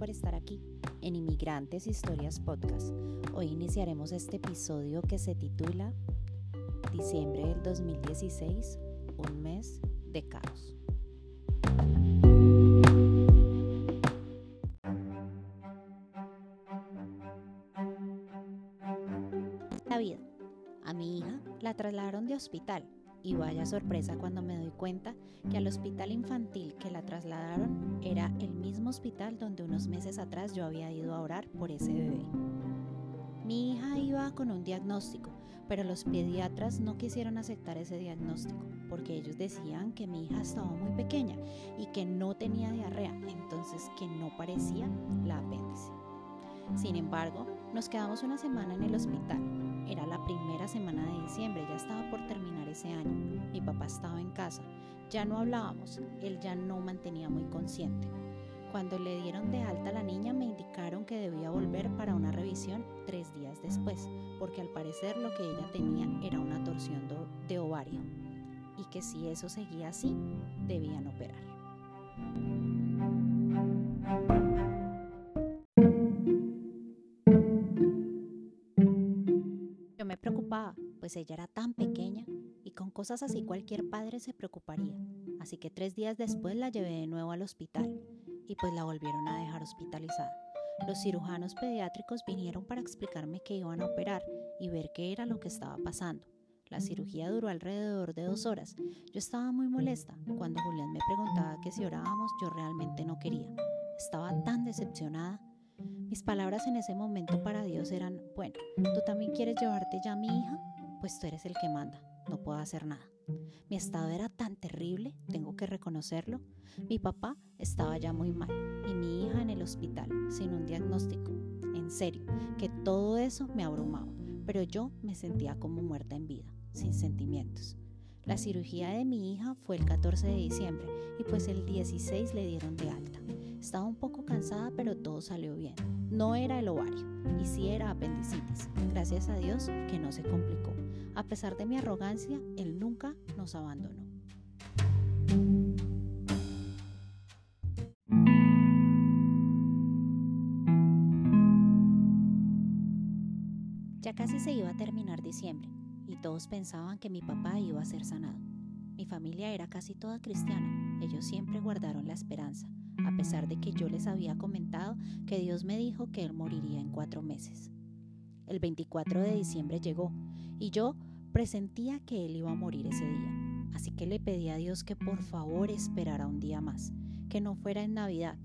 por estar aquí en Inmigrantes Historias Podcast. Hoy iniciaremos este episodio que se titula Diciembre del 2016, un mes de caos. La vida. A mi hija la trasladaron de hospital y vaya sorpresa cuando me doy cuenta que al hospital infantil que la trasladaron era el mismo hospital donde unos meses atrás yo había ido a orar por ese bebé. Mi hija iba con un diagnóstico, pero los pediatras no quisieron aceptar ese diagnóstico porque ellos decían que mi hija estaba muy pequeña y que no tenía diarrea, entonces que no parecía la apéndice. Sin embargo, nos quedamos una semana en el hospital. Era la primera semana de diciembre, ya estaba por terminar ese año. Mi papá estaba en casa. Ya no hablábamos, él ya no mantenía muy consciente. Cuando le dieron de alta a la niña me indicaron que debía volver para una revisión tres días después, porque al parecer lo que ella tenía era una torsión de ovario y que si eso seguía así, debían operar. Pues ella era tan pequeña y con cosas así cualquier padre se preocuparía. Así que tres días después la llevé de nuevo al hospital y pues la volvieron a dejar hospitalizada. Los cirujanos pediátricos vinieron para explicarme que iban a operar y ver qué era lo que estaba pasando. La cirugía duró alrededor de dos horas. Yo estaba muy molesta. Cuando Julián me preguntaba que si orábamos, yo realmente no quería. Estaba tan decepcionada. Mis palabras en ese momento para Dios eran, bueno, ¿tú también quieres llevarte ya a mi hija? Pues tú eres el que manda, no puedo hacer nada. Mi estado era tan terrible, tengo que reconocerlo. Mi papá estaba ya muy mal y mi hija en el hospital, sin un diagnóstico. En serio, que todo eso me abrumaba, pero yo me sentía como muerta en vida, sin sentimientos. La cirugía de mi hija fue el 14 de diciembre y pues el 16 le dieron de alta. Estaba un poco cansada, pero todo salió bien. No era el ovario, y sí era apendicitis. Gracias a Dios que no se complicó. A pesar de mi arrogancia, Él nunca nos abandonó. Ya casi se iba a terminar diciembre y todos pensaban que mi papá iba a ser sanado. Mi familia era casi toda cristiana, ellos siempre guardaron la esperanza, pesar de que yo les había comentado que Dios me dijo que él moriría en cuatro meses. El 24 de diciembre llegó y yo presentía que él iba a morir ese día, así que le pedí a Dios que por favor esperara un día más, que no fuera en Navidad,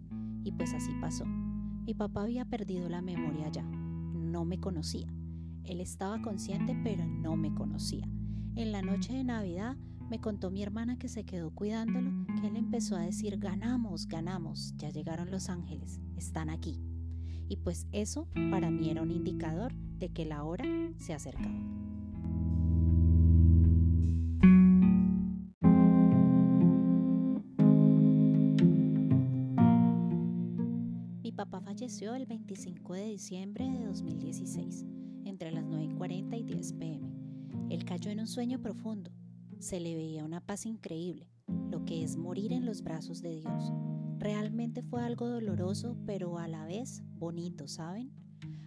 y pues así pasó. Mi papá había perdido la memoria ya, no me conocía. Él estaba consciente pero no me conocía. En la noche de Navidad me contó mi hermana que se quedó cuidándolo, él empezó a decir, ganamos, ganamos, ya llegaron los ángeles, están aquí. Y pues eso para mí era un indicador de que la hora se acercaba. Mi papá falleció el 25 de diciembre de 2016, entre las 9.40 y 10 pm. Él cayó en un sueño profundo se le veía una paz increíble, lo que es morir en los brazos de Dios. Realmente fue algo doloroso, pero a la vez bonito, ¿saben?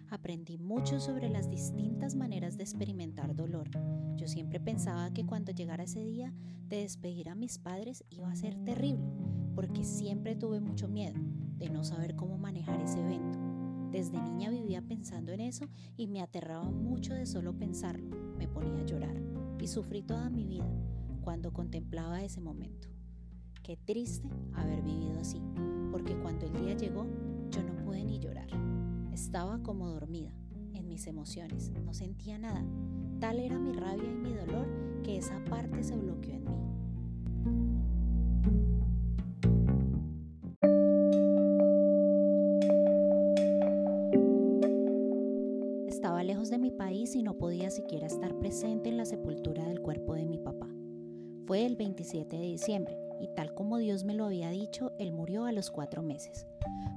Aprendí mucho sobre las distintas maneras de experimentar dolor. Yo siempre pensaba que cuando llegara ese día de despedir a mis padres iba a ser terrible, porque siempre tuve mucho miedo de no saber cómo manejar ese evento. Desde niña vivía pensando en eso y me aterraba mucho de solo pensarlo. Me ponía a llorar y sufrí toda mi vida cuando contemplaba ese momento. Qué triste haber vivido así, porque cuando el día llegó yo no pude ni llorar. Estaba como dormida en mis emociones, no sentía nada. Tal era mi rabia y mi dolor que esa parte se bloqueó en mí. Estaba lejos de mi país y no podía siquiera estar presente en la sepultura del cuerpo de mi papá. Fue el 27 de diciembre y tal como Dios me lo había dicho, él murió a los cuatro meses.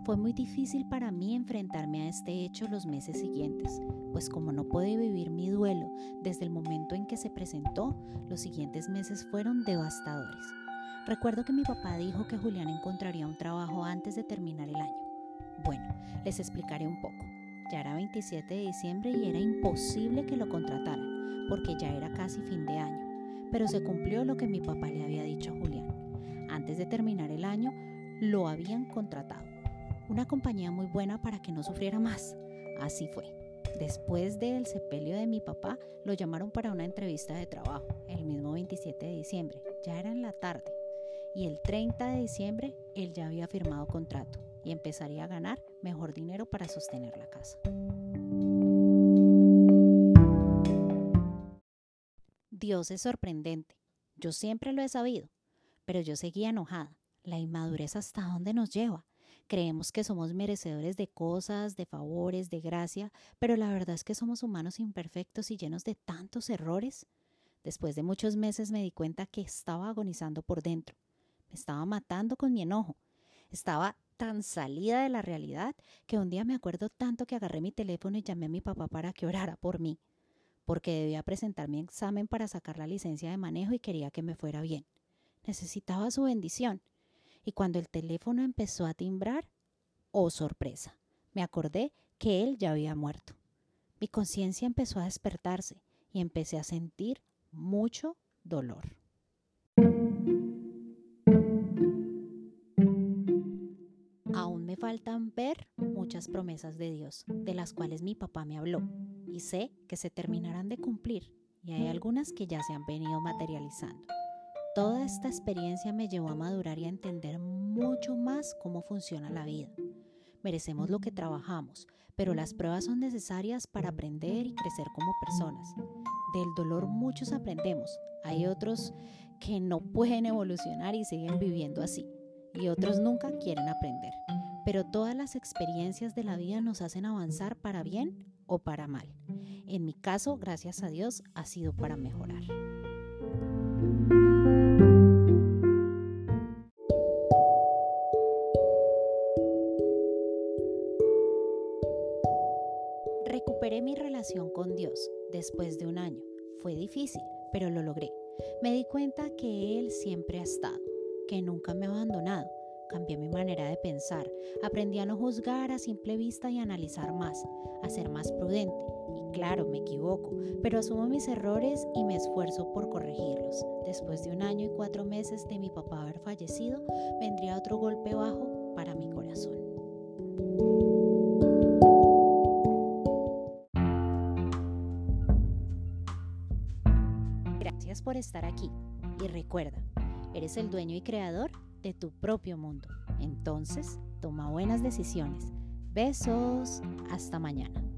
Fue muy difícil para mí enfrentarme a este hecho los meses siguientes, pues como no pude vivir mi duelo desde el momento en que se presentó, los siguientes meses fueron devastadores. Recuerdo que mi papá dijo que Julián encontraría un trabajo antes de terminar el año. Bueno, les explicaré un poco. Ya era 27 de diciembre y era imposible que lo contrataran, porque ya era casi fin de año. Pero se cumplió lo que mi papá le había dicho a Julián. Antes de terminar el año, lo habían contratado. Una compañía muy buena para que no sufriera más. Así fue. Después del sepelio de mi papá, lo llamaron para una entrevista de trabajo, el mismo 27 de diciembre. Ya era en la tarde. Y el 30 de diciembre, él ya había firmado contrato y empezaría a ganar mejor dinero para sostener la casa. Es sorprendente. Yo siempre lo he sabido, pero yo seguía enojada. La inmadurez hasta dónde nos lleva. Creemos que somos merecedores de cosas, de favores, de gracia, pero la verdad es que somos humanos imperfectos y llenos de tantos errores. Después de muchos meses me di cuenta que estaba agonizando por dentro. Me estaba matando con mi enojo. Estaba tan salida de la realidad que un día me acuerdo tanto que agarré mi teléfono y llamé a mi papá para que orara por mí, porque debía presentar mi examen para sacar la licencia de manejo y quería que me fuera bien. Necesitaba su bendición. Y cuando el teléfono empezó a timbrar, oh sorpresa, me acordé que él ya había muerto. Mi conciencia empezó a despertarse y empecé a sentir mucho dolor. Aún me faltan ver muchas promesas de Dios, de las cuales mi papá me habló, y sé que se terminarán de cumplir, y hay algunas que ya se han venido materializando. Toda esta experiencia me llevó a madurar y a entender mucho más cómo funciona la vida. Merecemos lo que trabajamos, pero las pruebas son necesarias para aprender y crecer como personas. Del dolor muchos aprendemos. Hay otros que no pueden evolucionar y siguen viviendo así. Y otros nunca quieren aprender. Pero todas las experiencias de la vida nos hacen avanzar para bien o para mal. En mi caso, gracias a Dios, ha sido para mejorar. Recuperé mi relación con Dios después de un año. Fue difícil, pero lo logré. Me di cuenta que Él siempre ha estado, que nunca me ha abandonado. Cambié mi manera de pensar, aprendí a no juzgar a simple vista y analizar más, a ser más prudente. Y claro, me equivoco, pero asumo mis errores y me esfuerzo por corregirlos. Después de un año y cuatro meses de mi papá haber fallecido, vendría otro golpe bajo para mi corazón. Gracias por estar aquí y recuerda, eres el dueño y creador de tu propio mundo. Entonces, toma buenas decisiones. Besos, hasta mañana.